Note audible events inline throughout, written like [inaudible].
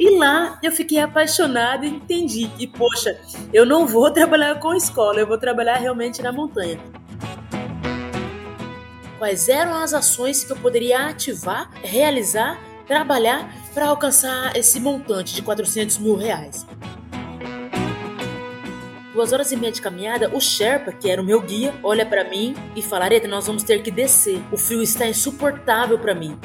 E lá eu fiquei apaixonada e entendi que, poxa, eu não vou [laughs] trabalhar com escola, eu vou trabalhar realmente na montanha. Quais eram as ações que eu poderia ativar, realizar, trabalhar para alcançar esse montante de 400 mil reais? Duas horas e meia de caminhada, o Sherpa, que era o meu guia, olha para mim e fala: Areta, nós vamos ter que descer. O frio está insuportável para mim.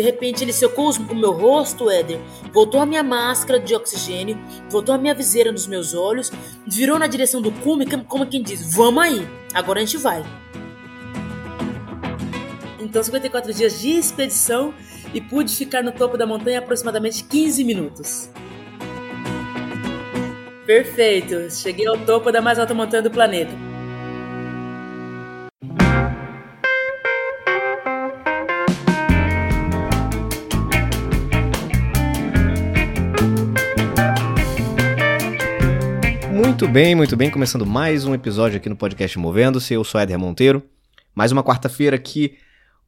De repente ele secou o meu rosto, Éder, voltou a minha máscara de oxigênio, voltou a minha viseira nos meus olhos, virou na direção do cume, como quem diz: Vamos aí, agora a gente vai. Então, 54 dias de expedição e pude ficar no topo da montanha aproximadamente 15 minutos. Perfeito, cheguei ao topo da mais alta montanha do planeta. Muito bem, muito bem. Começando mais um episódio aqui no podcast Movendo-se. Eu sou Éder Monteiro. Mais uma quarta-feira aqui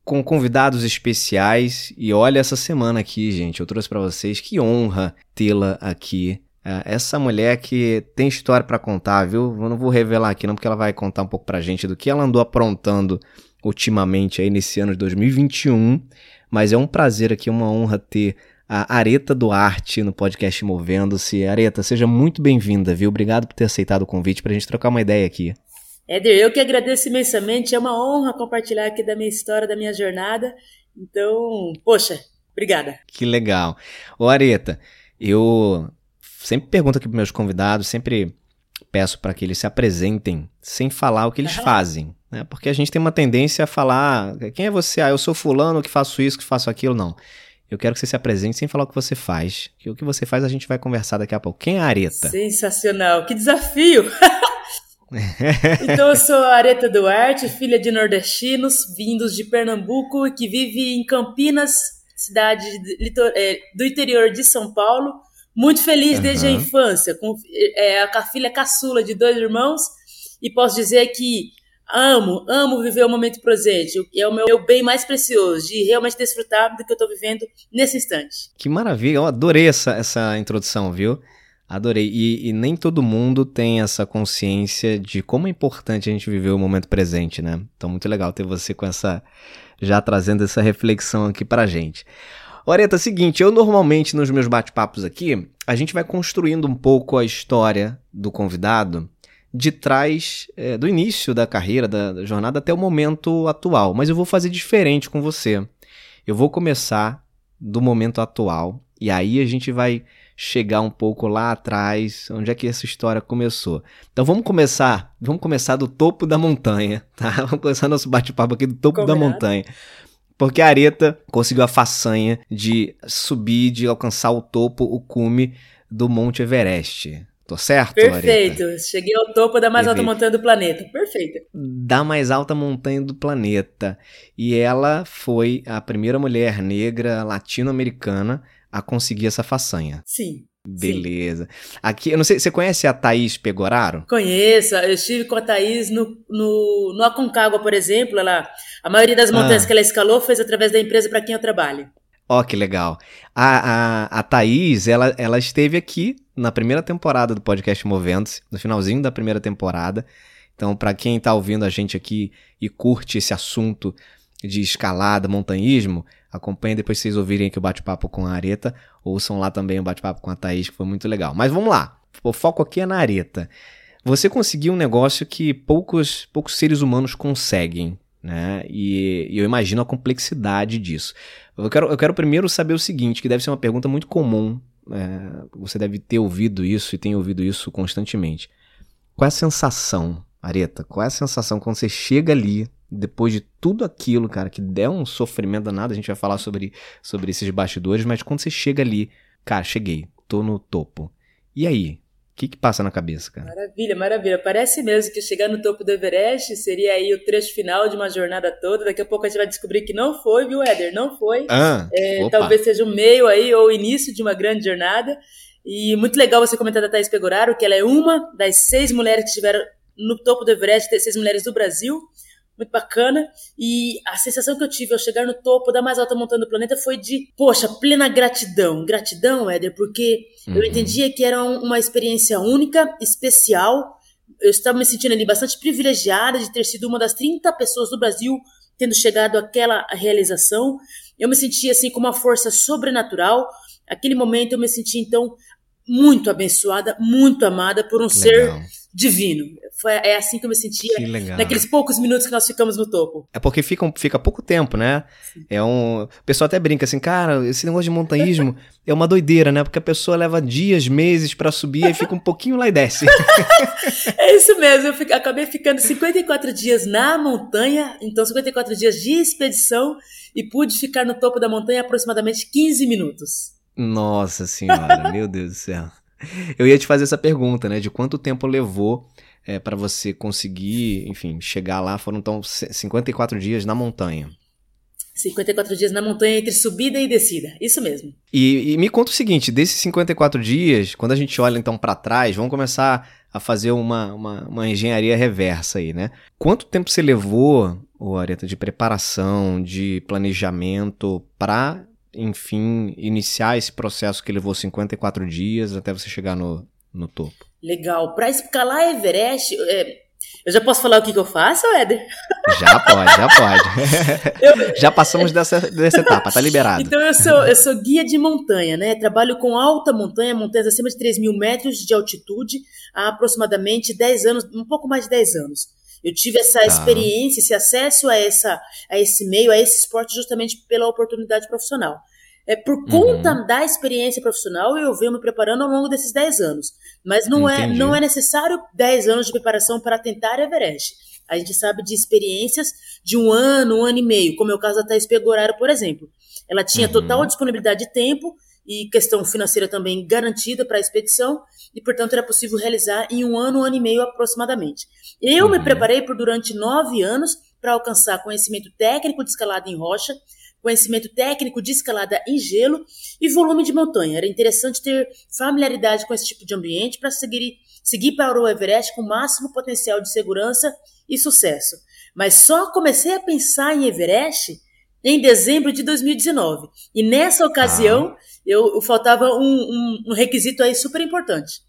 com convidados especiais. E olha essa semana aqui, gente. Eu trouxe para vocês que honra tê-la aqui. É, essa mulher que tem história para contar, viu? Eu não vou revelar aqui não, porque ela vai contar um pouco pra gente do que ela andou aprontando ultimamente aí nesse ano de 2021. Mas é um prazer aqui, uma honra ter a Areta Duarte no podcast Movendo-se. Areta, seja muito bem-vinda, viu? Obrigado por ter aceitado o convite para a gente trocar uma ideia aqui. Éder, eu que agradeço imensamente. É uma honra compartilhar aqui da minha história, da minha jornada. Então, poxa, obrigada. Que legal. Ô, Areta, eu sempre pergunto aqui para meus convidados, sempre peço para que eles se apresentem sem falar o que eles fazem. Né? Porque a gente tem uma tendência a falar: quem é você? Ah, eu sou fulano que faço isso, que faço aquilo. Não. Eu quero que você se apresente sem falar o que você faz. Que o que você faz a gente vai conversar daqui a pouco. Quem é a Areta? Sensacional, que desafio! [laughs] então eu sou a Areta Duarte, filha de nordestinos, vindos de Pernambuco e que vive em Campinas, cidade é, do interior de São Paulo. Muito feliz uhum. desde a infância, com é, a filha caçula de dois irmãos, e posso dizer que amo, amo viver o momento presente. É o meu bem mais precioso, de realmente desfrutar do que eu estou vivendo nesse instante. Que maravilha, eu adorei essa, essa introdução, viu? Adorei. E, e, nem todo mundo tem essa consciência de como é importante a gente viver o momento presente, né? Então, muito legal ter você com essa. já trazendo essa reflexão aqui pra gente. Oreta, é seguinte, eu normalmente nos meus bate-papos aqui, a gente vai construindo um pouco a história do convidado de trás é, do início da carreira, da, da jornada até o momento atual. Mas eu vou fazer diferente com você. Eu vou começar do momento atual e aí a gente vai chegar um pouco lá atrás, onde é que essa história começou. Então vamos começar, vamos começar do topo da montanha, [laughs] tá? Vamos começar nosso bate-papo aqui do topo Combinado. da montanha. Porque a Areta conseguiu a façanha de subir, de alcançar o topo, o cume do Monte Everest. Tô certo? Perfeito. Cheguei ao topo da mais Perfeito. alta montanha do planeta. Perfeito. Da mais alta montanha do planeta. E ela foi a primeira mulher negra latino-americana a conseguir essa façanha. Sim. Beleza. Sim. Aqui, eu não sei, você conhece a Thaís Pegoraro? Conheço, eu estive com a Thaís no, no, no Aconcagua, por exemplo. Ela, a maioria das montanhas ah. que ela escalou fez através da empresa para quem eu trabalho. Ó, oh, que legal. A, a, a Thaís, ela, ela esteve aqui na primeira temporada do podcast Movendo-se, no finalzinho da primeira temporada. Então, para quem está ouvindo a gente aqui e curte esse assunto de escalada, montanhismo, acompanhe depois vocês ouvirem aqui o bate-papo com a Areta, ouçam lá também o bate-papo com a Thaís, que foi muito legal. Mas vamos lá, o foco aqui é na Areta. Você conseguiu um negócio que poucos, poucos seres humanos conseguem, né? E, e eu imagino a complexidade disso. Eu quero, eu quero primeiro saber o seguinte, que deve ser uma pergunta muito comum é, você deve ter ouvido isso e tem ouvido isso constantemente. Qual é a sensação, Areta? Qual é a sensação quando você chega ali, depois de tudo aquilo, cara, que der um sofrimento danado, a gente vai falar sobre, sobre esses bastidores, mas quando você chega ali, cara, cheguei, tô no topo. E aí? O que, que passa na cabeça, cara? Maravilha, maravilha. Parece mesmo que chegar no topo do Everest seria aí o trecho final de uma jornada toda. Daqui a pouco a gente vai descobrir que não foi, viu, Éder? Não foi. Ah, é, talvez seja o meio aí ou o início de uma grande jornada. E muito legal você comentar da Thais Pegoraro, que ela é uma das seis mulheres que estiveram no topo do Everest, seis mulheres do Brasil. Muito bacana. E a sensação que eu tive ao chegar no topo da mais alta montanha do planeta foi de, poxa, plena gratidão. Gratidão, Éder, porque uhum. eu entendia que era uma experiência única, especial. Eu estava me sentindo ali bastante privilegiada de ter sido uma das 30 pessoas do Brasil tendo chegado àquela realização. Eu me sentia assim com uma força sobrenatural. Aquele momento eu me senti então muito abençoada, muito amada por um Legal. ser divino. Foi, é assim que eu me sentia naqueles poucos minutos que nós ficamos no topo. É porque fica, fica pouco tempo, né? Sim. É um. O pessoal até brinca assim, cara, esse negócio de montanhismo [laughs] é uma doideira, né? Porque a pessoa leva dias, meses para subir e fica um pouquinho lá e desce. [laughs] é isso mesmo, eu fico, acabei ficando 54 dias na montanha, então 54 dias de expedição e pude ficar no topo da montanha aproximadamente 15 minutos. Nossa senhora, [laughs] meu Deus do céu. Eu ia te fazer essa pergunta, né? De quanto tempo levou é, para você conseguir, enfim, chegar lá? Foram então 54 dias na montanha. 54 dias na montanha entre subida e descida, isso mesmo. E, e me conta o seguinte: desses 54 dias, quando a gente olha então para trás, vamos começar a fazer uma, uma, uma, engenharia reversa aí, né? Quanto tempo você levou, o Areta, de preparação, de planejamento para enfim, iniciar esse processo que levou 54 dias até você chegar no, no topo? Legal. Para escalar Everest, é, eu já posso falar o que, que eu faço, Éder? [laughs] Já pode, já pode. [laughs] Eu... já passamos dessa, dessa etapa, tá liberado. Então eu sou, eu sou guia de montanha, né? Trabalho com alta montanha, montanhas acima de 3 mil metros de altitude, há aproximadamente 10 anos, um pouco mais de 10 anos. Eu tive essa tá. experiência, esse acesso a, essa, a esse meio, a esse esporte, justamente pela oportunidade profissional. É por conta uhum. da experiência profissional eu venho me preparando ao longo desses 10 anos. Mas não é, não é necessário 10 anos de preparação para tentar Everest. A gente sabe de experiências de um ano, um ano e meio, como é o caso da Thais Pegoraro, por exemplo. Ela tinha uhum. total disponibilidade de tempo e questão financeira também garantida para a expedição, e portanto era possível realizar em um ano, um ano e meio aproximadamente. Eu uhum. me preparei por durante nove anos para alcançar conhecimento técnico de escalada em rocha, conhecimento técnico de escalada em gelo e volume de montanha. Era interessante ter familiaridade com esse tipo de ambiente para seguir, seguir para o Everest com o máximo potencial de segurança e sucesso. Mas só comecei a pensar em Everest em dezembro de 2019. E nessa ocasião, ah. eu, eu, faltava um, um, um, requisito aí super importante,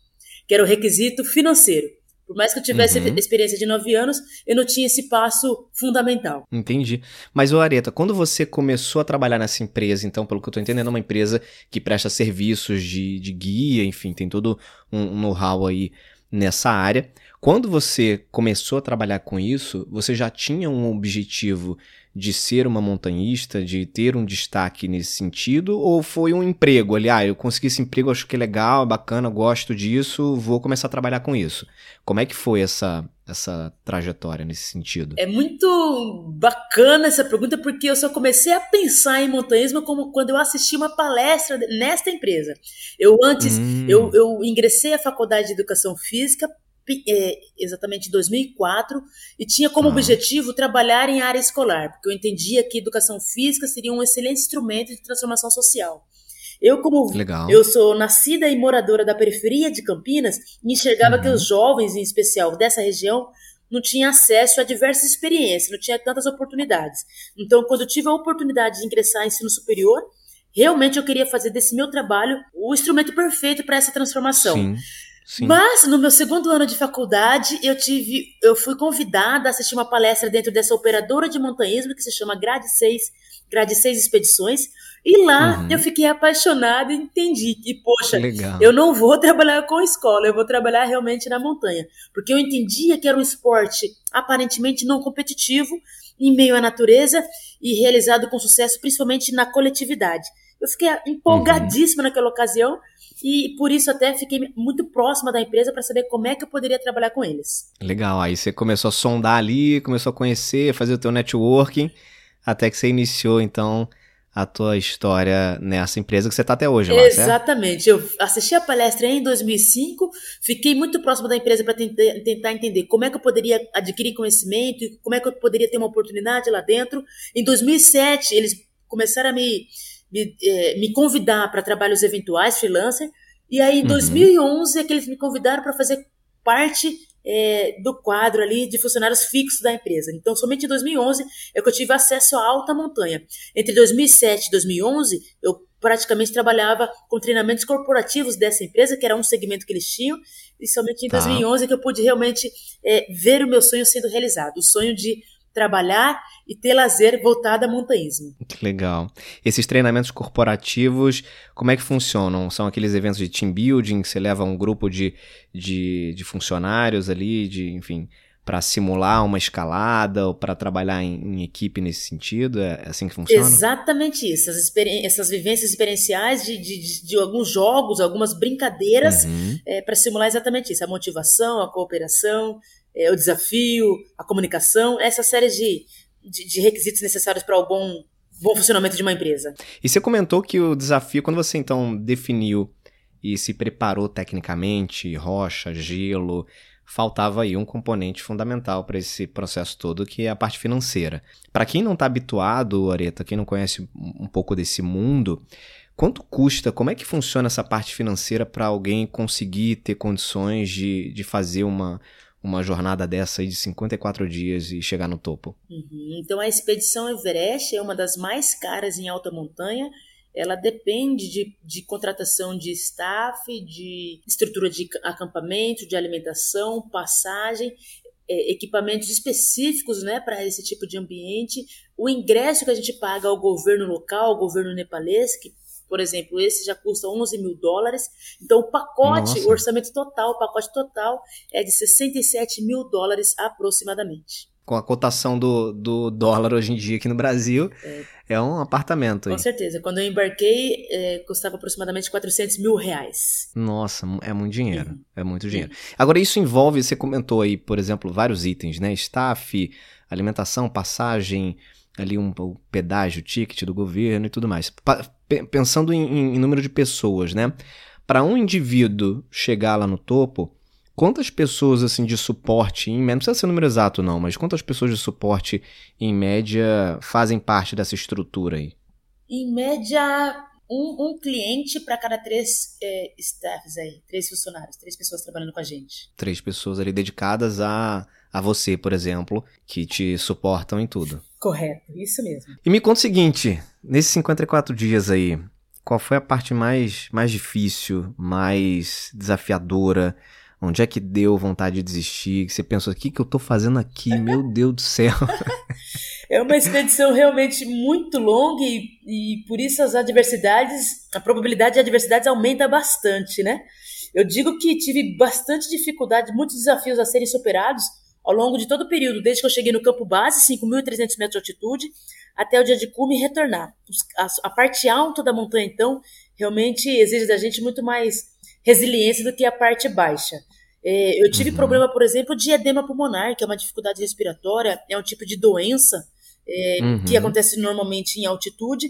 que era o requisito financeiro. Por mais que eu tivesse uhum. experiência de nove anos, eu não tinha esse passo fundamental. Entendi. Mas, o Areta, quando você começou a trabalhar nessa empresa, então, pelo que eu estou entendendo, é uma empresa que presta serviços de, de guia, enfim, tem todo um know-how aí nessa área. Quando você começou a trabalhar com isso, você já tinha um objetivo de ser uma montanhista, de ter um destaque nesse sentido? Ou foi um emprego ali? Ah, eu consegui esse emprego, acho que é legal, bacana, gosto disso, vou começar a trabalhar com isso. Como é que foi essa, essa trajetória nesse sentido? É muito bacana essa pergunta, porque eu só comecei a pensar em montanhismo como quando eu assisti uma palestra nesta empresa. Eu antes, hum. eu, eu ingressei à faculdade de educação física é, exatamente em 2004 e tinha como objetivo trabalhar em área escolar, porque eu entendia que educação física seria um excelente instrumento de transformação social. Eu, como Legal. eu sou nascida e moradora da periferia de Campinas, enxergava uhum. que os jovens, em especial dessa região, não tinham acesso a diversas experiências, não tinha tantas oportunidades. Então, quando eu tive a oportunidade de ingressar em ensino superior, realmente eu queria fazer desse meu trabalho o instrumento perfeito para essa transformação. Sim. Sim. Mas no meu segundo ano de faculdade, eu tive, eu fui convidada a assistir uma palestra dentro dessa operadora de montanhismo que se chama Grade 6, Grade 6 Expedições, e lá uhum. eu fiquei apaixonada e entendi que, poxa, Legal. eu não vou [laughs] trabalhar com escola, eu vou trabalhar realmente na montanha, porque eu entendia que era um esporte aparentemente não competitivo, em meio à natureza e realizado com sucesso principalmente na coletividade. Eu fiquei empolgadíssima uhum. naquela ocasião e por isso até fiquei muito próxima da empresa para saber como é que eu poderia trabalhar com eles. Legal, aí você começou a sondar ali, começou a conhecer, fazer o teu networking, até que você iniciou então a tua história nessa empresa que você está até hoje lá, Exatamente. Certo? Eu assisti a palestra em 2005, fiquei muito próxima da empresa para tentar entender como é que eu poderia adquirir conhecimento e como é que eu poderia ter uma oportunidade lá dentro. Em 2007, eles começaram a me me, é, me convidar para trabalhos eventuais, freelancer. E aí, em uhum. 2011, é que eles me convidaram para fazer parte é, do quadro ali de funcionários fixos da empresa. Então, somente em 2011 é que eu tive acesso à alta montanha. Entre 2007 e 2011, eu praticamente trabalhava com treinamentos corporativos dessa empresa, que era um segmento que eles tinham, e somente em tá. 2011 que eu pude realmente é, ver o meu sonho sendo realizado, o sonho de trabalhar e ter lazer voltado a montanhismo. Que legal. Esses treinamentos corporativos, como é que funcionam? São aqueles eventos de team building que você leva um grupo de, de, de funcionários ali, de, enfim, para simular uma escalada ou para trabalhar em, em, equipe nesse sentido? É assim que funciona? Exatamente isso. Essas, essas vivências experienciais de, de, de, alguns jogos, algumas brincadeiras, uhum. é, para simular exatamente isso: a motivação, a cooperação, é, o desafio, a comunicação, essa série de, de, de requisitos necessários para o bom, bom funcionamento de uma empresa. E você comentou que o desafio, quando você então definiu e se preparou tecnicamente, rocha, gelo, faltava aí um componente fundamental para esse processo todo, que é a parte financeira. Para quem não está habituado, Areta, quem não conhece um pouco desse mundo, quanto custa, como é que funciona essa parte financeira para alguém conseguir ter condições de, de fazer uma, uma jornada dessa aí de 54 dias e chegar no topo? Uhum. Então a expedição Everest é uma das mais caras em alta montanha. Ela depende de, de contratação de staff, de estrutura de acampamento, de alimentação, passagem, é, equipamentos específicos né, para esse tipo de ambiente, o ingresso que a gente paga ao governo local, ao governo nepalês, que por exemplo, esse já custa 11 mil dólares. Então, o pacote, Nossa. o orçamento total, o pacote total é de 67 mil dólares aproximadamente. Com a cotação do, do dólar hoje em dia aqui no Brasil, é, é um apartamento. Com certeza. Quando eu embarquei, é, custava aproximadamente 400 mil reais. Nossa, é muito dinheiro. Uhum. É muito dinheiro. Uhum. Agora, isso envolve, você comentou aí, por exemplo, vários itens, né? Staff, alimentação, passagem, ali um, um pedágio, ticket do governo e tudo mais. Pa pensando em, em, número de pessoas, né? Para um indivíduo chegar lá no topo, quantas pessoas assim de suporte, em média, não precisa ser número exato não, mas quantas pessoas de suporte em média fazem parte dessa estrutura aí? Em média, um, um cliente para cada três é, staffs aí, três funcionários, três pessoas trabalhando com a gente. Três pessoas ali dedicadas a, a você, por exemplo, que te suportam em tudo. Correto, isso mesmo. E me conta o seguinte, nesses 54 dias aí, qual foi a parte mais, mais difícil, mais desafiadora? Onde é que deu vontade de desistir? Que você pensou, o que, que eu tô fazendo aqui? Meu [laughs] Deus do céu. é uma expedição realmente muito longa e, e por isso as adversidades, a probabilidade de adversidades aumenta bastante, né? Eu digo que tive bastante dificuldade, muitos desafios a serem superados, ao longo de todo o período, desde que eu cheguei no campo base, 5.300 metros de altitude, até o dia de cume e retornar. A, parte alta da montanha, então, realmente exige da gente muito mais resiliência do que a parte baixa. É, eu tive uhum. problema, por exemplo, de edema pulmonar, que é uma dificuldade respiratória, é um tipo de doença é, uhum. que acontece normalmente em altitude.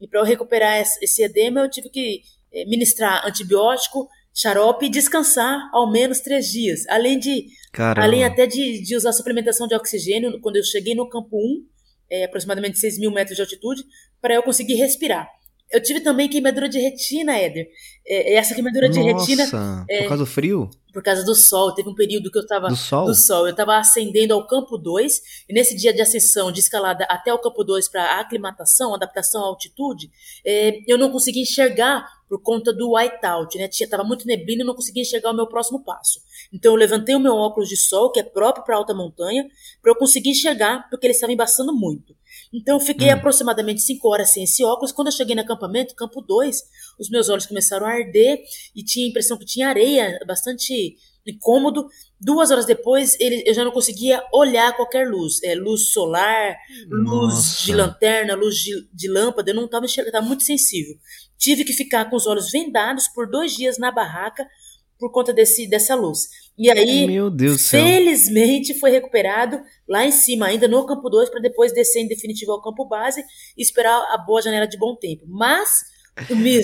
E para eu recuperar esse edema, eu tive que é, ministrar antibiótico, xarope e descansar ao menos três dias. Além de Caramba. além até de, de usar suplementação de oxigênio quando eu cheguei no campo 1, é, aproximadamente 6 mil metros de altitude, para eu conseguir respirar. Eu tive também queimadura de retina, Éder. É, essa queimadura Nossa, de retina. É, por causa do frio? Por causa do sol. Teve um período que eu estava. Do sol? Do sol. Eu estava ascendendo ao campo 2, e nesse dia de ascensão, de escalada até o campo 2 para aclimatação, adaptação à altitude, é, eu não consegui enxergar por conta do whiteout, né? Tava muito neblina e não conseguia enxergar o meu próximo passo. Então eu levantei o meu óculos de sol, que é próprio para alta montanha, para eu conseguir enxergar, porque ele estava embaçando muito. Então eu fiquei hum. aproximadamente 5 horas sem esse óculos. Quando eu cheguei no acampamento, campo 2, os meus olhos começaram a arder e tinha a impressão que tinha areia, bastante incômodo. Duas horas depois, ele, eu já não conseguia olhar qualquer luz. É, luz solar, Nossa. luz de lanterna, luz de, de lâmpada. Eu não estava enxergando, estava muito sensível. Tive que ficar com os olhos vendados por dois dias na barraca por conta desse, dessa luz. E aí, Meu Deus felizmente, foi recuperado lá em cima, ainda no campo 2, para depois descer em definitivo ao campo base e esperar a boa janela de bom tempo. Mas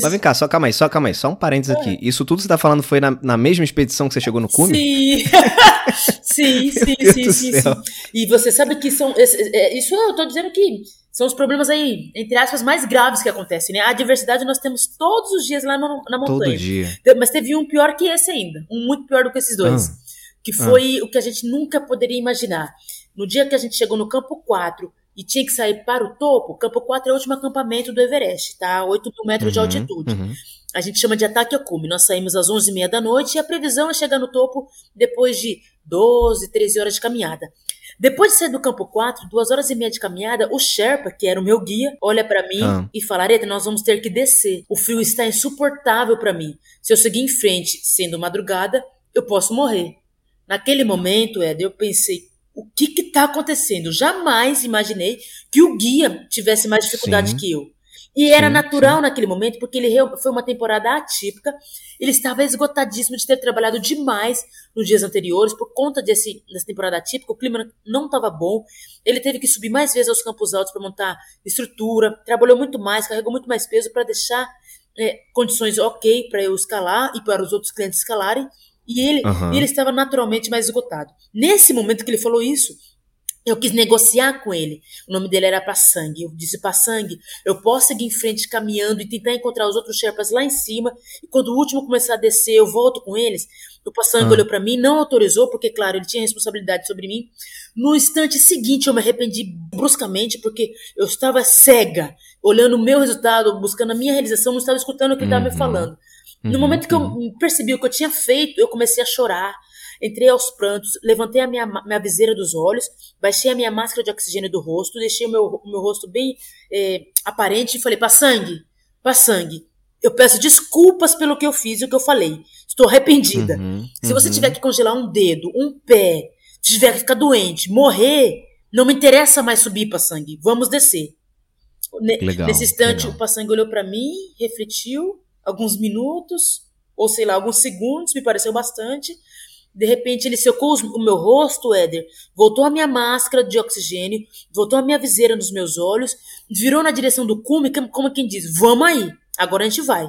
mas vem cá, só calma aí, só calma aí, só um parênteses aqui. É. Isso tudo que você tá falando foi na, na mesma expedição que você chegou no cume? Sim, [laughs] sim, sim, sim, sim, sim, E você sabe que são. É, isso eu tô dizendo que são os problemas aí, entre aspas, mais graves que acontecem, né? A adversidade nós temos todos os dias lá no, na montanha. Todo dia. Mas teve um pior que esse ainda. Um muito pior do que esses dois. Ah. que foi ah. o que a gente nunca poderia imaginar. No dia que a gente chegou no campo 4 e tinha que sair para o topo, campo 4 é o último acampamento do Everest, tá? 8 mil metros uhum, de altitude. Uhum. A gente chama de ataque ao cume. Nós saímos às 11h30 da noite e a previsão é chegar no topo depois de 12, 13 horas de caminhada. Depois de sair do campo 4, duas horas e meia de caminhada, o Sherpa, que era o meu guia, olha para mim ah. e fala: Areta, nós vamos ter que descer. O frio está insuportável para mim. Se eu seguir em frente, sendo madrugada, eu posso morrer. Naquele momento, Ed, eu pensei: o que está acontecendo? Jamais imaginei que o guia tivesse mais dificuldade Sim. que eu. E era sim, natural sim. naquele momento, porque ele foi uma temporada atípica. Ele estava esgotadíssimo de ter trabalhado demais nos dias anteriores, por conta desse, dessa temporada atípica, o clima não estava bom. Ele teve que subir mais vezes aos campos altos para montar estrutura, trabalhou muito mais, carregou muito mais peso para deixar é, condições ok para eu escalar e para os outros clientes escalarem. E ele, uhum. ele estava naturalmente mais esgotado. Nesse momento que ele falou isso, eu quis negociar com ele. O nome dele era Passang. Eu disse, Passang, eu posso seguir em frente caminhando e tentar encontrar os outros Sherpas lá em cima. E quando o último começar a descer, eu volto com eles. O Passang ah. olhou para mim, não autorizou, porque, claro, ele tinha responsabilidade sobre mim. No instante seguinte, eu me arrependi bruscamente, porque eu estava cega, olhando o meu resultado, buscando a minha realização, não estava escutando o que ele estava me uhum. falando. No uhum, momento que eu uhum. percebi o que eu tinha feito, eu comecei a chorar. Entrei aos prantos, levantei a minha, minha viseira dos olhos, baixei a minha máscara de oxigênio do rosto, deixei o meu, o meu rosto bem é, aparente e falei: para sangue, para sangue. Eu peço desculpas pelo que eu fiz e o que eu falei. Estou arrependida. Uhum, Se você uhum. tiver que congelar um dedo, um pé, tiver que ficar doente, morrer, não me interessa mais subir para sangue. Vamos descer. Legal, Nesse instante, legal. o Passangue olhou para mim, refletiu alguns minutos, ou sei lá, alguns segundos, me pareceu bastante. De repente ele secou o meu rosto, Éder, voltou a minha máscara de oxigênio, voltou a minha viseira nos meus olhos, virou na direção do cume, como quem diz, vamos aí, agora a gente vai.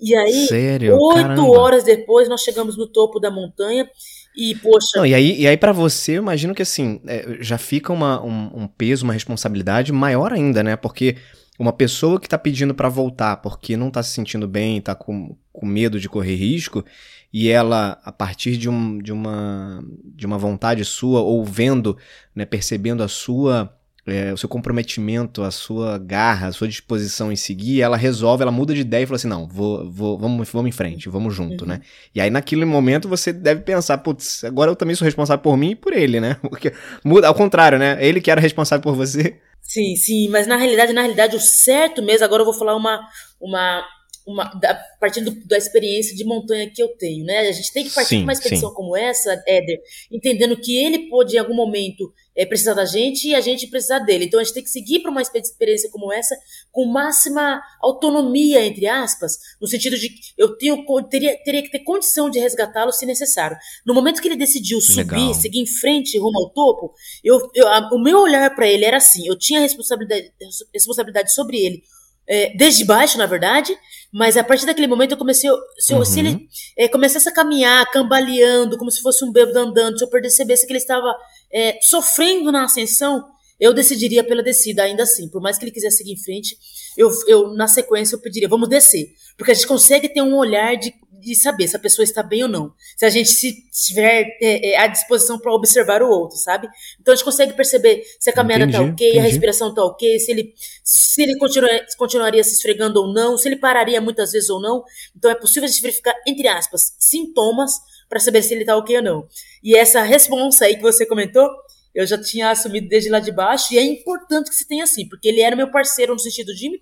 E aí, Sério? oito Caramba. horas depois, nós chegamos no topo da montanha e, poxa... Não, e aí, e aí para você, eu imagino que assim, é, já fica uma, um, um peso, uma responsabilidade maior ainda, né? Porque uma pessoa que está pedindo para voltar porque não está se sentindo bem, está com, com medo de correr risco, e ela, a partir de, um, de, uma, de uma vontade sua, ou vendo, né, percebendo a sua, é, o seu comprometimento, a sua garra, a sua disposição em seguir, ela resolve, ela muda de ideia e fala assim, não, vou, vou, vamos, vamos em frente, vamos junto, né? uhum. né? E aí naquele momento você deve pensar, putz, agora eu também sou responsável por mim e por ele, né? [laughs] Porque muda, ao contrário, né? Ele que era responsável por você. Sim, sim, mas na realidade, na realidade, o certo mesmo, agora eu vou falar uma, uma uma, da, partindo da experiência de montanha que eu tenho, né? A gente tem que partir de uma expedição sim. como essa, Éder, entendendo que ele pode em algum momento é, precisar da gente e a gente precisar dele. Então a gente tem que seguir para uma experiência como essa com máxima autonomia, entre aspas, no sentido de que eu tenho, teria, teria que ter condição de resgatá-lo se necessário. No momento que ele decidiu subir, Legal. seguir em frente rumo ao topo, eu, eu a, o meu olhar para ele era assim: eu tinha responsabilidade, responsabilidade sobre ele é, desde baixo, na verdade, mas a partir daquele momento eu comecei, se, eu, uhum. se ele é, começasse a caminhar, cambaleando, como se fosse um bêbado andando, se eu percebesse que ele estava é, sofrendo na ascensão, eu decidiria pela descida, ainda assim. Por mais que ele quisesse seguir em frente, eu, eu na sequência eu pediria, vamos descer. Porque a gente consegue ter um olhar de de saber se a pessoa está bem ou não. Se a gente se tiver é, é, à disposição para observar o outro, sabe? Então a gente consegue perceber se a caminhada está ok, entendi. a respiração está ok, se ele, se ele continua, continuaria se esfregando ou não, se ele pararia muitas vezes ou não. Então é possível a gente verificar, entre aspas, sintomas para saber se ele está ok ou não. E essa resposta aí que você comentou, eu já tinha assumido desde lá de baixo, e é importante que se tenha assim, porque ele era meu parceiro no sentido de me,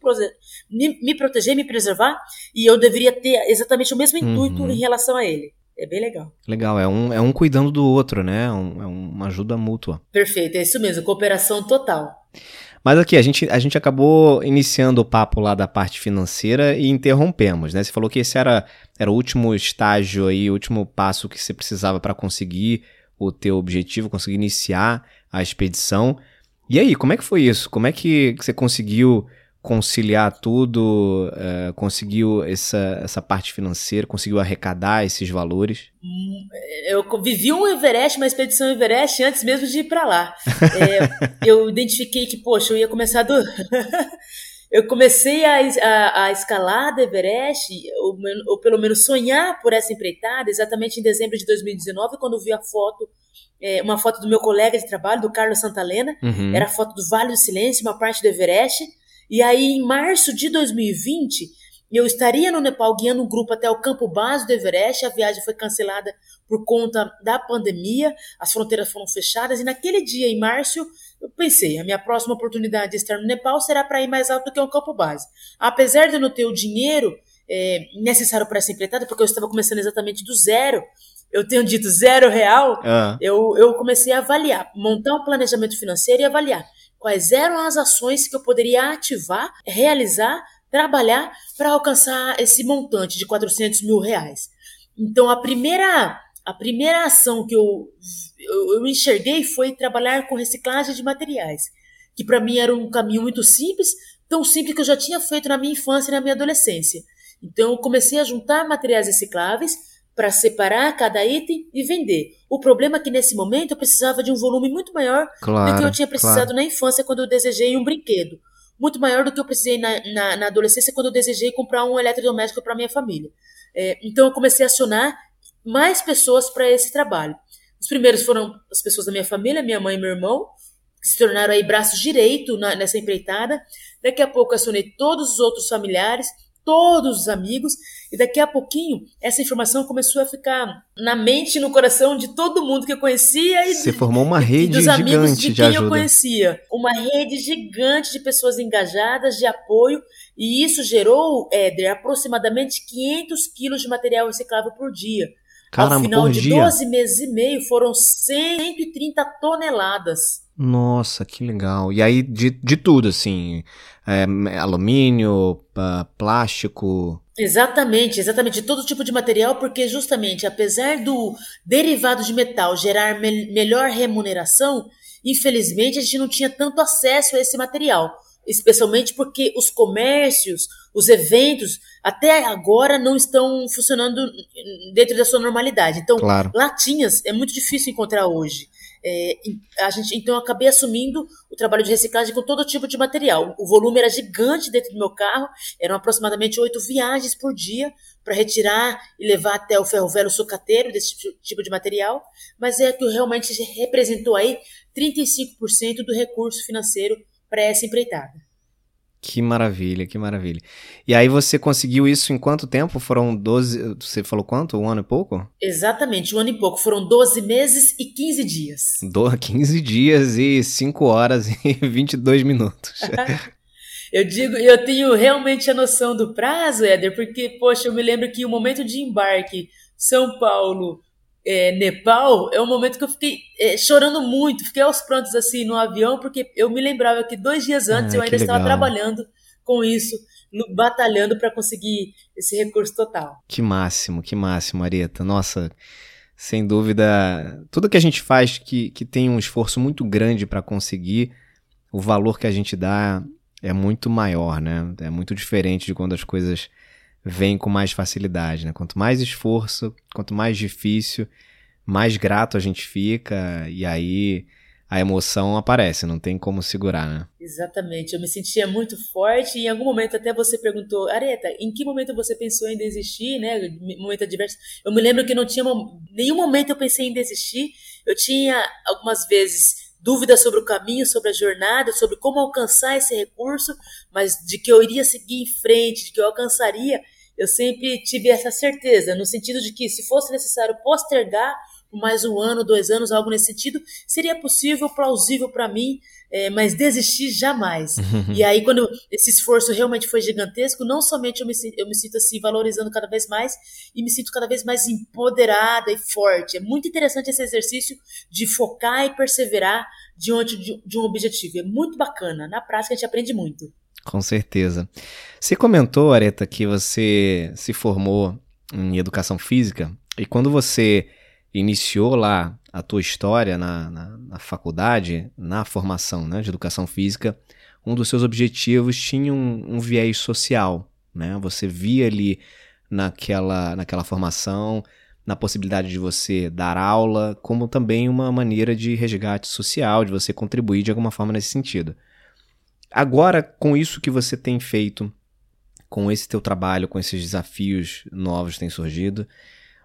me, me proteger, me preservar, e eu deveria ter exatamente o mesmo intuito uhum. em relação a ele. É bem legal. Legal, é um, é um cuidando do outro, né? É, um, é uma ajuda mútua. Perfeito, é isso mesmo, cooperação total. Mas aqui, a gente, a gente acabou iniciando o papo lá da parte financeira e interrompemos, né? Você falou que esse era, era o último estágio aí, o último passo que você precisava para conseguir o teu objetivo, conseguir iniciar a expedição. E aí, como é que foi isso? Como é que você conseguiu conciliar tudo, uh, conseguiu essa, essa parte financeira, conseguiu arrecadar esses valores? Hum, eu vivi um Everest, uma expedição Everest antes mesmo de ir para lá. [laughs] É, eu identifiquei que, poxa, eu ia começar do... [laughs] eu comecei a, a, a escalar Everest, ou, ou, pelo menos sonhar por essa empreitada, exatamente em dezembro de 2019, quando vi a foto, é, uma foto do meu colega de trabalho, do Carlos Santalena, uhum. era a foto do Vale do Silêncio, uma parte do Everest, e aí em março de 2020, eu estaria no Nepal guiando um grupo até o campo base do Everest, a viagem foi cancelada por conta da pandemia, as fronteiras foram fechadas, e naquele dia, em março, eu pensei, a minha próxima oportunidade de estar no Nepal será para ir mais alto do que um campo base. Apesar de eu não ter o dinheiro é, necessário para essa empreitada, porque eu estava começando exatamente do zero, eu tenho dito zero real, uhum. eu, eu comecei a avaliar, montar um planejamento financeiro e avaliar quais eram as ações que eu poderia ativar, realizar, trabalhar para alcançar esse montante de 400 mil reais. Então, a primeira, a primeira ação que eu eu, eu enxerguei foi trabalhar com reciclagem de materiais, que para mim era um caminho muito simples, tão simples que eu já tinha feito na minha infância e na minha adolescência. Então eu comecei a juntar materiais recicláveis para separar cada item e vender. O problema é que nesse momento eu precisava de um volume muito maior claro, do que eu tinha precisado claro. na infância quando eu desejei um brinquedo. Muito maior do que eu precisei na, na, na adolescência quando eu desejei comprar um eletrodoméstico para minha família. É, então eu comecei a acionar mais pessoas para esse trabalho. Os primeiros foram as pessoas da minha família, minha mãe e meu irmão, que se tornaram aí braços direito na, nessa empreitada. Daqui a pouco acionei todos os outros familiares, todos os amigos, e daqui a pouquinho essa informação começou a ficar na mente e no coração de todo mundo que eu conhecia e Você formou uma [laughs] rede dos amigos de quem eu conhecia. Uma rede gigante de pessoas engajadas, de apoio, e isso gerou, Éder, aproximadamente 500 quilos de material reciclável por dia. Caramba, Ao final de dia. 12 meses e meio foram 130 toneladas. Nossa, que legal. E aí, de, de tudo, assim, é, alumínio, plástico. Exatamente, exatamente, de todo tipo de material, porque justamente, apesar do derivado de metal gerar me melhor remuneração, infelizmente a gente não tinha tanto acesso a esse material especialmente porque os comércios, os eventos, até agora não estão funcionando dentro da sua normalidade. Então, claro. latinhas é muito difícil encontrar hoje. É, a gente, então, eu acabei assumindo o trabalho de reciclagem com todo tipo de material. O volume era gigante dentro do meu carro, eram aproximadamente oito viagens por dia para retirar e levar até o ferro velho sucateiro desse tipo de material, mas é que realmente representou aí 35% do recurso financeiro para essa empreitada. Que maravilha, que maravilha. E aí você conseguiu isso em quanto tempo? Foram 12, você falou quanto? Um ano e pouco? Exatamente, um ano e pouco. Foram 12 meses e 15 dias. Do, [laughs] 15 dias e 5 horas e [laughs] 22 minutos. [laughs] eu digo, eu tenho realmente a noção do prazo, Éder, porque, poxa, eu me lembro que o momento de embarque São Paulo, é, Nepal, é um momento que eu fiquei é, chorando muito, fiquei aos prantos assim no avião, porque eu me lembrava que dois dias antes ah, eu ainda estava trabalhando com isso, batalhando para conseguir esse recurso total. Que máximo, que máximo, Areta. Nossa, sem dúvida, tudo que a gente faz que, que tem um esforço muito grande para conseguir, o valor que a gente dá é muito maior, né? É muito diferente de quando as coisas vem com mais facilidade, né? Quanto mais esforço, quanto mais difícil, mais grato a gente fica e aí a emoção aparece, não tem como segurar, né? Exatamente, eu me sentia muito forte e em algum momento até você perguntou, Areta, em que momento você pensou em desistir, né? Momento adverso. Eu me lembro que não tinha nenhum momento eu pensei em desistir. Eu tinha algumas vezes dúvidas sobre o caminho, sobre a jornada, sobre como alcançar esse recurso, mas de que eu iria seguir em frente, de que eu alcançaria, eu sempre tive essa certeza, no sentido de que se fosse necessário postergar mais um ano, dois anos, algo nesse sentido, seria possível, plausível para mim, é, mas desistir jamais. [laughs] e aí, quando esse esforço realmente foi gigantesco, não somente eu me, eu me sinto assim valorizando cada vez mais, e me sinto cada vez mais empoderada e forte. É muito interessante esse exercício de focar e perseverar diante de, de um objetivo. É muito bacana. Na prática, a gente aprende muito. Com certeza. Você comentou, Areta, que você se formou em educação física e quando você iniciou lá a tua história na, na, na faculdade, na formação né, de educação física, um dos seus objetivos tinha um, um viés social. Né? Você via ali naquela, naquela formação na possibilidade de você dar aula, como também uma maneira de resgate social, de você contribuir de alguma forma nesse sentido. Agora, com isso que você tem feito, com esse teu trabalho, com esses desafios novos que têm surgido,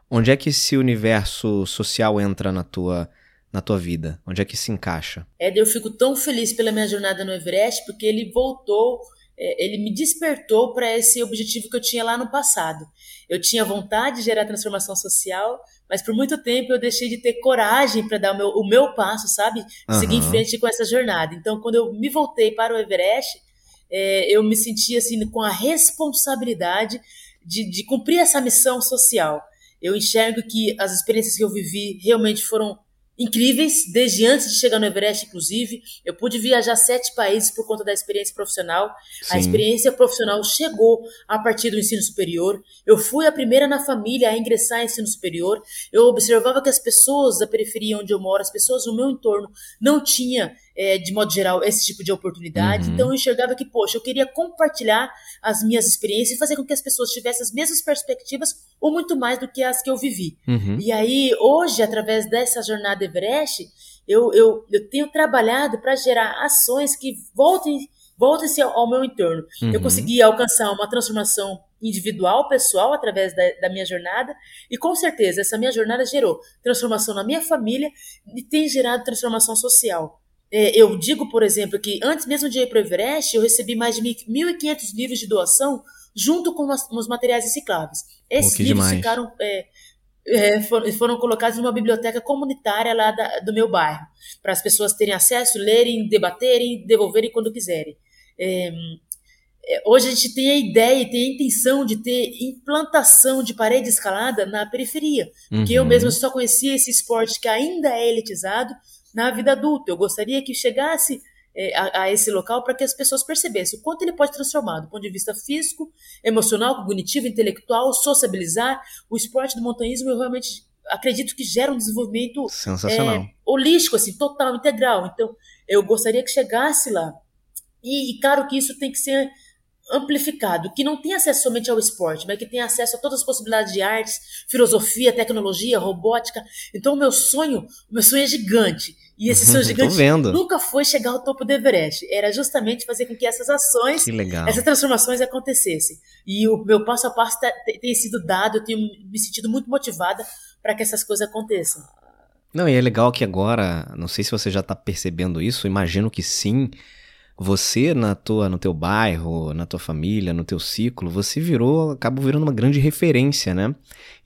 onde é que esse universo social entra na tua na tua vida? Onde é que se encaixa? É, eu fico tão feliz pela minha jornada no Everest, porque ele voltou, é, ele me despertou para esse objetivo que eu tinha lá no passado. Eu tinha vontade de gerar transformação social, mas por muito tempo eu deixei de ter coragem para dar o meu, o meu passo, sabe? Uhum. Seguir em frente com essa jornada. Então, quando eu me voltei para o Everest, é, eu me senti assim com a responsabilidade de, de cumprir essa missão social. Eu enxergo que as experiências que eu vivi realmente foram incríveis, desde antes de chegar no Everest, inclusive. Eu pude viajar sete países por conta da experiência profissional. Sim. A experiência profissional chegou a partir do ensino superior. Eu fui a primeira na família a ingressar em ensino superior. Eu observava que as pessoas da periferia onde eu moro, as pessoas no meu entorno, não tinham é, de modo geral, esse tipo de oportunidade. Uhum. Então eu enxergava que, poxa, eu queria compartilhar as minhas experiências e fazer com que as pessoas tivessem as mesmas perspectivas ou muito mais do que as que eu vivi. Uhum. E aí, hoje, através dessa jornada Everest, eu, eu, eu tenho trabalhado para gerar ações que voltem voltem-se ao meu entorno. Uhum. Eu consegui alcançar uma transformação individual, pessoal, através da, da, minha jornada, e com certeza essa minha jornada gerou transformação na minha família e tem gerado transformação social. É, eu digo, por exemplo, que antes mesmo de ir para o Everest, eu recebi mais de 1.500 livros de doação junto com os materiais recicláveis. Esses livros demais. ficaram é, é, foram, foram, colocados numa biblioteca comunitária lá da, do meu bairro, para as pessoas terem acesso, lerem, debaterem, devolverem quando quiserem. É, é, hoje a gente tem a ideia e tem a intenção de ter implantação de parede escalada na periferia, uhum. porque eu uhum. mesmo só conhecia esse esporte que ainda é elitizado na vida adulta. Eu gostaria que chegasse é, a, a, esse local para que as pessoas percebessem o quanto ele pode transformar do ponto de vista físico, emocional, cognitivo, intelectual, sociabilizar. O esporte do montanhismo eu realmente acredito que gera um desenvolvimento sensacional, é, holístico, assim, total, integral. Então, eu gostaria que chegasse lá. E, e claro que isso tem que ser amplificado, que não tem acesso somente ao esporte, mas que tem acesso a todas as possibilidades de artes, filosofia, tecnologia, robótica. Então, o meu sonho, o meu sonho é gigante. E esse sonho gigante nunca foi chegar ao topo do Everest. Era justamente fazer com que essas ações, essas transformações acontecessem. E o meu passo a passo tá, tem sido dado, eu tenho me sentido muito motivada para que essas coisas aconteçam. Não, e é legal que agora, não sei se você já está percebendo isso, imagino que sim você na tua, no teu bairro, na tua família, no teu ciclo, você virou, acabou virando uma grande referência, né?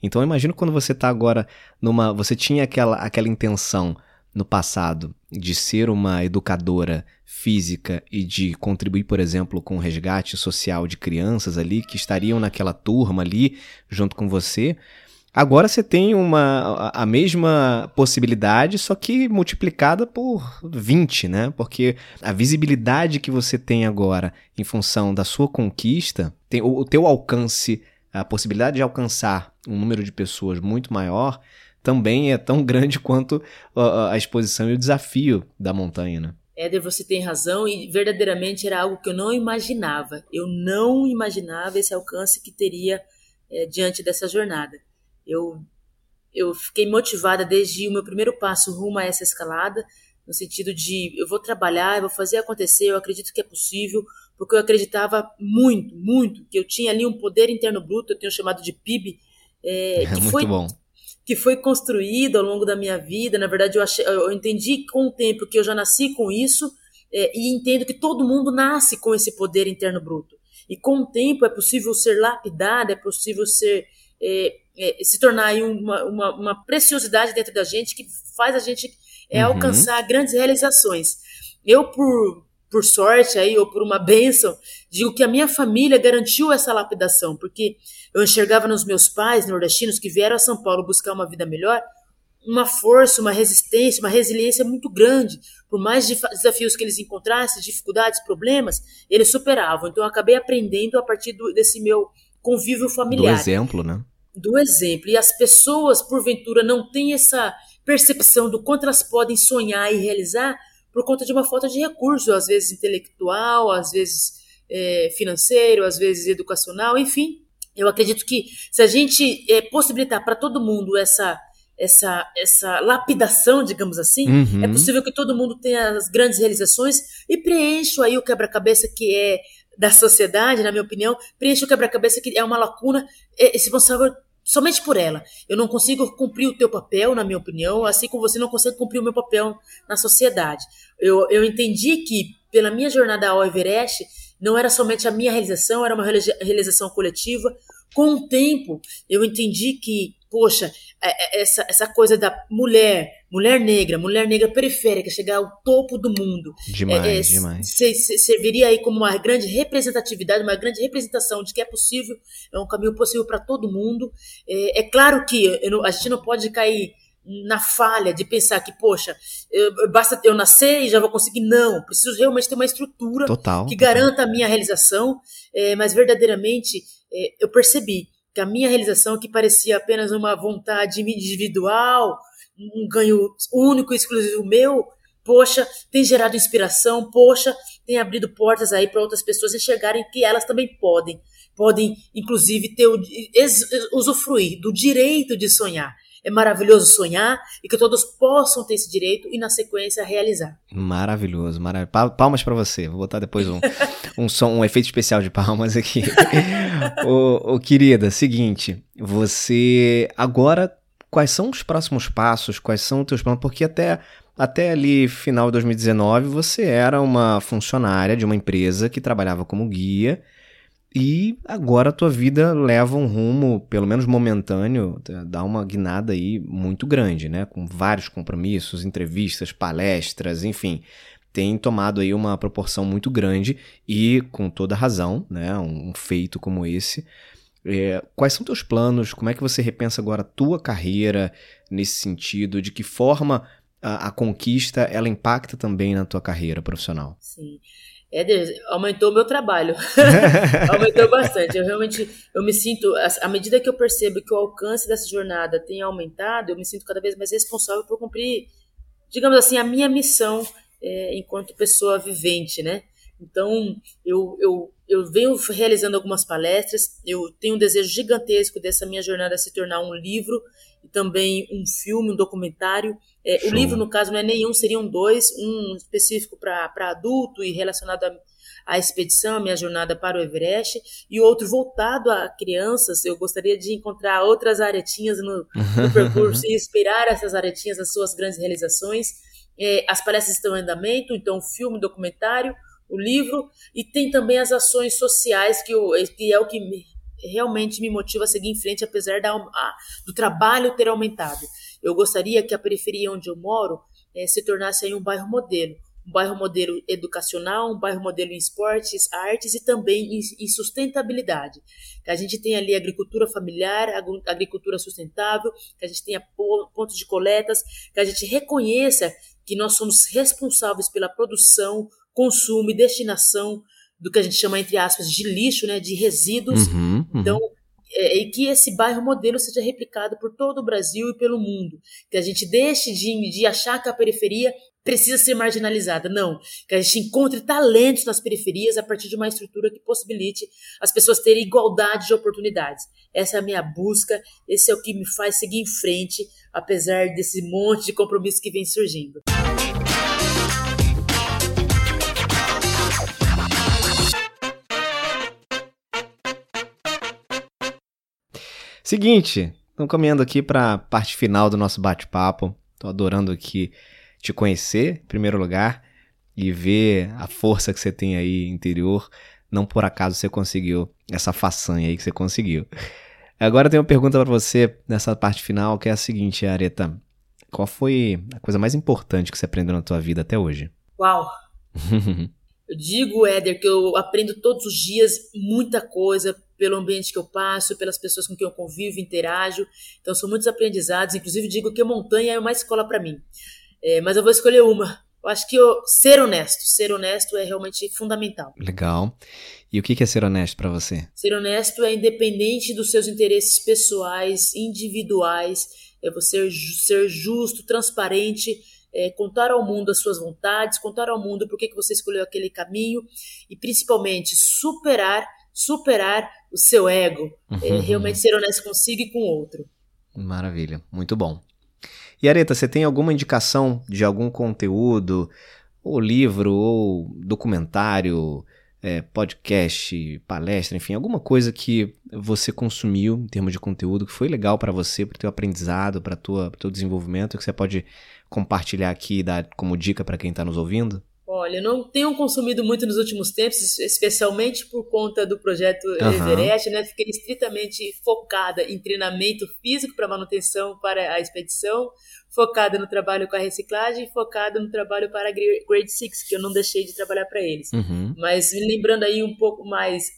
Então eu imagino quando você tá agora numa, você tinha aquela, aquela intenção no passado de ser uma educadora física e de contribuir, por exemplo, com o resgate social de crianças ali que estariam naquela turma ali junto com você, Agora você tem uma, a mesma possibilidade, só que multiplicada por 20, né? Porque a visibilidade que você tem agora em função da sua conquista, tem o, o teu alcance, a possibilidade de alcançar um número de pessoas muito maior, também é tão [laughs] grande quanto a, a exposição e o desafio da montanha, né? Éder, você tem razão e verdadeiramente era algo que eu não imaginava. Eu não imaginava esse alcance que teria é, diante dessa jornada. Eu, eu fiquei motivada desde o meu primeiro passo rumo a essa escalada, no sentido de eu vou trabalhar, eu vou fazer acontecer, eu acredito que é possível, porque eu acreditava muito, muito, que eu tinha ali um poder interno bruto, eu tenho chamado de PIB, é, é [laughs] que muito foi, bom. Que foi construído ao longo da minha vida. Na verdade, eu, achei, eu entendi com o tempo que eu já nasci com isso é, e entendo que todo mundo nasce com esse poder interno bruto. E com o tempo é possível ser lapidado, é possível ser é, é, se tornar uma, uma, uma, preciosidade dentro da gente que faz a gente é, uhum. alcançar grandes realizações. Eu, por, por sorte aí, ou por uma bênção, digo que a minha família garantiu essa lapidação, porque eu enxergava nos meus pais nordestinos que vieram a São Paulo buscar uma vida melhor, uma força, uma resistência, uma resiliência muito grande. Por mais desafios que eles encontrassem, dificuldades, problemas, eles superavam. Então eu acabei aprendendo a partir do, desse meu convívio familiar. Do exemplo, né? do exemplo. E as pessoas, porventura, não têm essa percepção do quanto elas podem sonhar e realizar por conta de uma falta de recurso, às vezes intelectual, às vezes é, financeiro, às vezes educacional, enfim. Eu acredito que se a gente é, possibilitar para todo mundo essa essa, essa lapidação, digamos assim. Uhum. É possível que todo mundo tenha as grandes realizações e preencho aí o quebra-cabeça que é da sociedade, na minha opinião, preenche o quebra-cabeça que é uma lacuna é, responsável somente por ela. Eu não consigo cumprir o teu papel, na minha opinião, assim como você não consegue cumprir o meu papel na sociedade. Eu, eu entendi que, pela minha jornada ao Everest, não era somente a minha realização, era uma realização coletiva. Com o tempo, eu entendi que poxa, é, é, essa, essa coisa da mulher, mulher negra, mulher negra periférica, chegar ao topo do mundo. Demais, é, é, demais. Se, se, serviria aí como uma grande representatividade, uma grande representação de que é possível, é um caminho possível para todo mundo. É, é claro que não, a gente não pode cair na falha de pensar que, poxa, eu, basta eu nascer e já vou conseguir. Não, preciso realmente ter uma estrutura total, que total. garanta a minha realização, é, mas verdadeiramente é, eu percebi que a minha realização, que parecia apenas uma vontade individual, um ganho único e exclusivo meu, poxa, tem gerado inspiração, poxa, tem abrido portas aí para outras pessoas enxergarem que elas também podem, podem inclusive ter o, usufruir do direito de sonhar. É maravilhoso sonhar e que todos possam ter esse direito e, na sequência, realizar. Maravilhoso, maravilhoso. Palmas para você. Vou botar depois um, [laughs] um som, um efeito especial de palmas aqui. [laughs] ô, ô, querida, seguinte, você agora, quais são os próximos passos? Quais são os teus planos? Porque até até ali, final de 2019, você era uma funcionária de uma empresa que trabalhava como guia e agora a tua vida leva um rumo, pelo menos momentâneo, dá uma guinada aí muito grande, né? Com vários compromissos, entrevistas, palestras, enfim. Tem tomado aí uma proporção muito grande e com toda razão, né? Um, feito como esse. É, quais são teus planos? Como é que você repensa agora a tua carreira nesse sentido? De que forma a, a conquista ela impacta também na tua carreira profissional? Sim. Éder, aumentou o meu trabalho. [laughs] aumentou bastante. Eu realmente, eu me sinto, à medida que eu percebo que o alcance dessa jornada tem aumentado, eu me sinto cada vez mais responsável por cumprir, digamos assim, a minha missão é, enquanto pessoa vivente, né? Então, eu, eu, eu venho realizando algumas palestras, eu tenho um desejo gigantesco dessa minha jornada se tornar um livro e também um filme, um documentário. É, o livro, no caso, não é nenhum, seriam dois, um específico para adulto e relacionado a a expedição, a minha jornada para o Everest, e outro voltado a crianças. Eu gostaria de encontrar outras aretinhas no, no [laughs] percurso e inspirar essas aretinhas nas suas grandes realizações. É, as palestras estão em andamento, então filme, documentário, o livro, e tem também as ações sociais, que, eu, que é o que me, realmente me motiva a seguir em frente, apesar da, a, do trabalho ter aumentado. Eu gostaria que a periferia onde eu moro é, se tornasse um bairro modelo, um bairro modelo educacional, um bairro modelo em esportes, artes e também em, em sustentabilidade. Que a gente tenha ali agricultura familiar, agricultura sustentável, que a gente tenha pontos de coletas, que a gente reconheça que nós somos responsáveis pela produção, consumo e destinação do que a gente chama, entre aspas, de lixo, né, de resíduos. Uhum, uhum. Então, é, e que esse bairro modelo seja replicado por todo o Brasil e pelo mundo. Que a gente deixe de, de achar que a periferia precisa ser marginalizada. Não. Que a gente encontre talentos nas periferias a partir de uma estrutura que possibilite as pessoas terem igualdade de oportunidades. Essa é a minha busca, esse é o que me faz seguir em frente, apesar desse monte de compromissos que vem surgindo. Seguinte, estamos caminhando aqui para a parte final do nosso bate-papo. Estou adorando aqui te conhecer, em primeiro lugar, e ver a força que você tem aí interior. Não por acaso você conseguiu essa façanha aí que você conseguiu. Agora eu tenho uma pergunta para você nessa parte final, que é a seguinte, Areta. Qual foi a coisa mais importante que você aprendeu na tua vida até hoje? Uau! [laughs] eu digo, Éder, que eu aprendo todos os dias muita coisa, pelo ambiente que eu passo, pelas pessoas com quem eu convivo, interajo. Então são muitos aprendizados. Inclusive digo que a montanha é uma escola para mim. É, mas eu vou escolher uma. Eu acho que eu, ser honesto, ser honesto é realmente fundamental. Legal. E o que é ser honesto para você? Ser honesto é independente dos seus interesses pessoais, individuais. É você ser justo, transparente, é, contar ao mundo as suas vontades, contar ao mundo por que, que você escolheu aquele caminho e principalmente superar superar o seu ego, é, uhum. é, realmente ser honesto consigo e com o outro. Maravilha, muito bom. E Areta, você tem alguma indicação de algum conteúdo, ou livro, ou documentário, é, podcast, palestra, enfim, alguma coisa que você consumiu em termos de conteúdo que foi legal para você, para o teu aprendizado, para o teu desenvolvimento, que você pode compartilhar aqui e dar como dica para quem está nos ouvindo? Olha, eu não tenho consumido muito nos últimos tempos, especialmente por conta do projeto uhum. Everest, né? Fiquei estritamente focada em treinamento físico para manutenção para a expedição, focada no trabalho com a reciclagem e focada no trabalho para a Grade 6, que eu não deixei de trabalhar para eles. Uhum. Mas me lembrando aí um pouco mais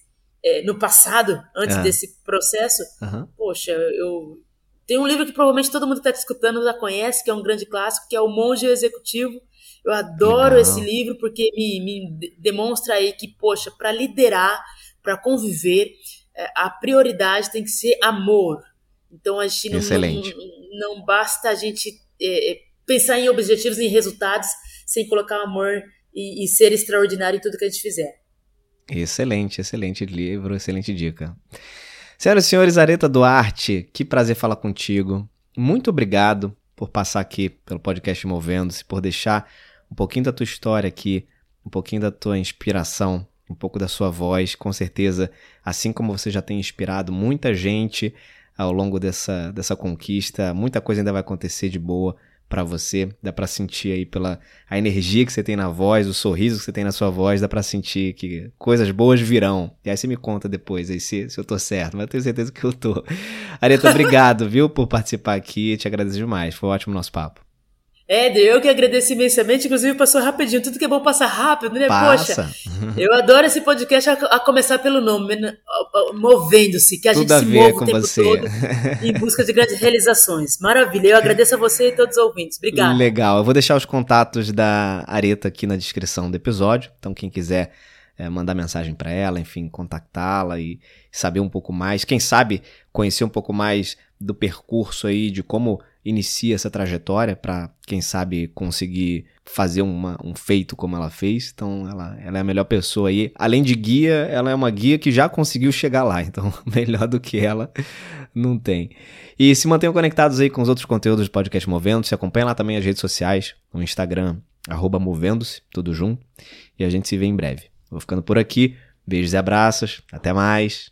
é, no passado, antes é. desse processo, uhum. poxa, eu tem um livro que provavelmente todo mundo que está escutando já conhece, que é um grande clássico, que é O Monge Executivo, eu adoro Legal. esse livro porque me, me demonstra aí que, poxa, para liderar, para conviver, é, a prioridade tem que ser amor. Então a gente não, não, não, basta a gente é, é, pensar em objetivos, em resultados, sem colocar amor e, e ser extraordinário em tudo que a gente fizer. Excelente, excelente livro, excelente dica. Senhoras e senhores, Areta Duarte, que prazer falar contigo. Muito obrigado por passar aqui pelo podcast Movendo-se, por deixar um pouquinho da tua história aqui, um pouquinho da tua inspiração, um pouco da sua voz. Com certeza, assim como você já tem inspirado muita gente ao longo dessa, dessa conquista, muita coisa ainda vai acontecer de boa para você. Dá para sentir aí pela a energia que você tem na voz, o sorriso que você tem na sua voz, dá para sentir que coisas boas virão. E aí você me conta depois aí se, se eu tô certo, mas eu tenho certeza que eu tô. Areta, obrigado, viu, por participar aqui. Te agradeço demais. Foi um ótimo nosso papo. Éder, eu que agradeço imensamente, inclusive passou rapidinho, tudo que é bom passa rápido, né? Passa. Poxa, eu adoro esse podcast a, a começar pelo nome, né? movendo-se, que a tudo gente a se move o tempo você. todo em busca de grandes realizações. Maravilha, eu agradeço a você e todos os ouvintes. Obrigado. Legal, eu vou deixar os contatos da Areta aqui na descrição do episódio, então quem quiser é, mandar mensagem para ela, enfim, contactá-la e saber um pouco mais, quem sabe conhecer um pouco mais do percurso aí, de como inicia essa trajetória para quem sabe conseguir fazer uma, um feito como ela fez. Então ela, ela é a melhor pessoa aí. Além de guia, ela é uma guia que já conseguiu chegar lá. [laughs] Então melhor do que ela não tem. E se mantenham conectados aí com os outros conteúdos do podcast Movendo. Se acompanha lá também as redes sociais, no Instagram, arroba Movendo-se, tudo junto. E a gente se vê em breve. Vou ficando por aqui. Beijos e abraços. Até mais.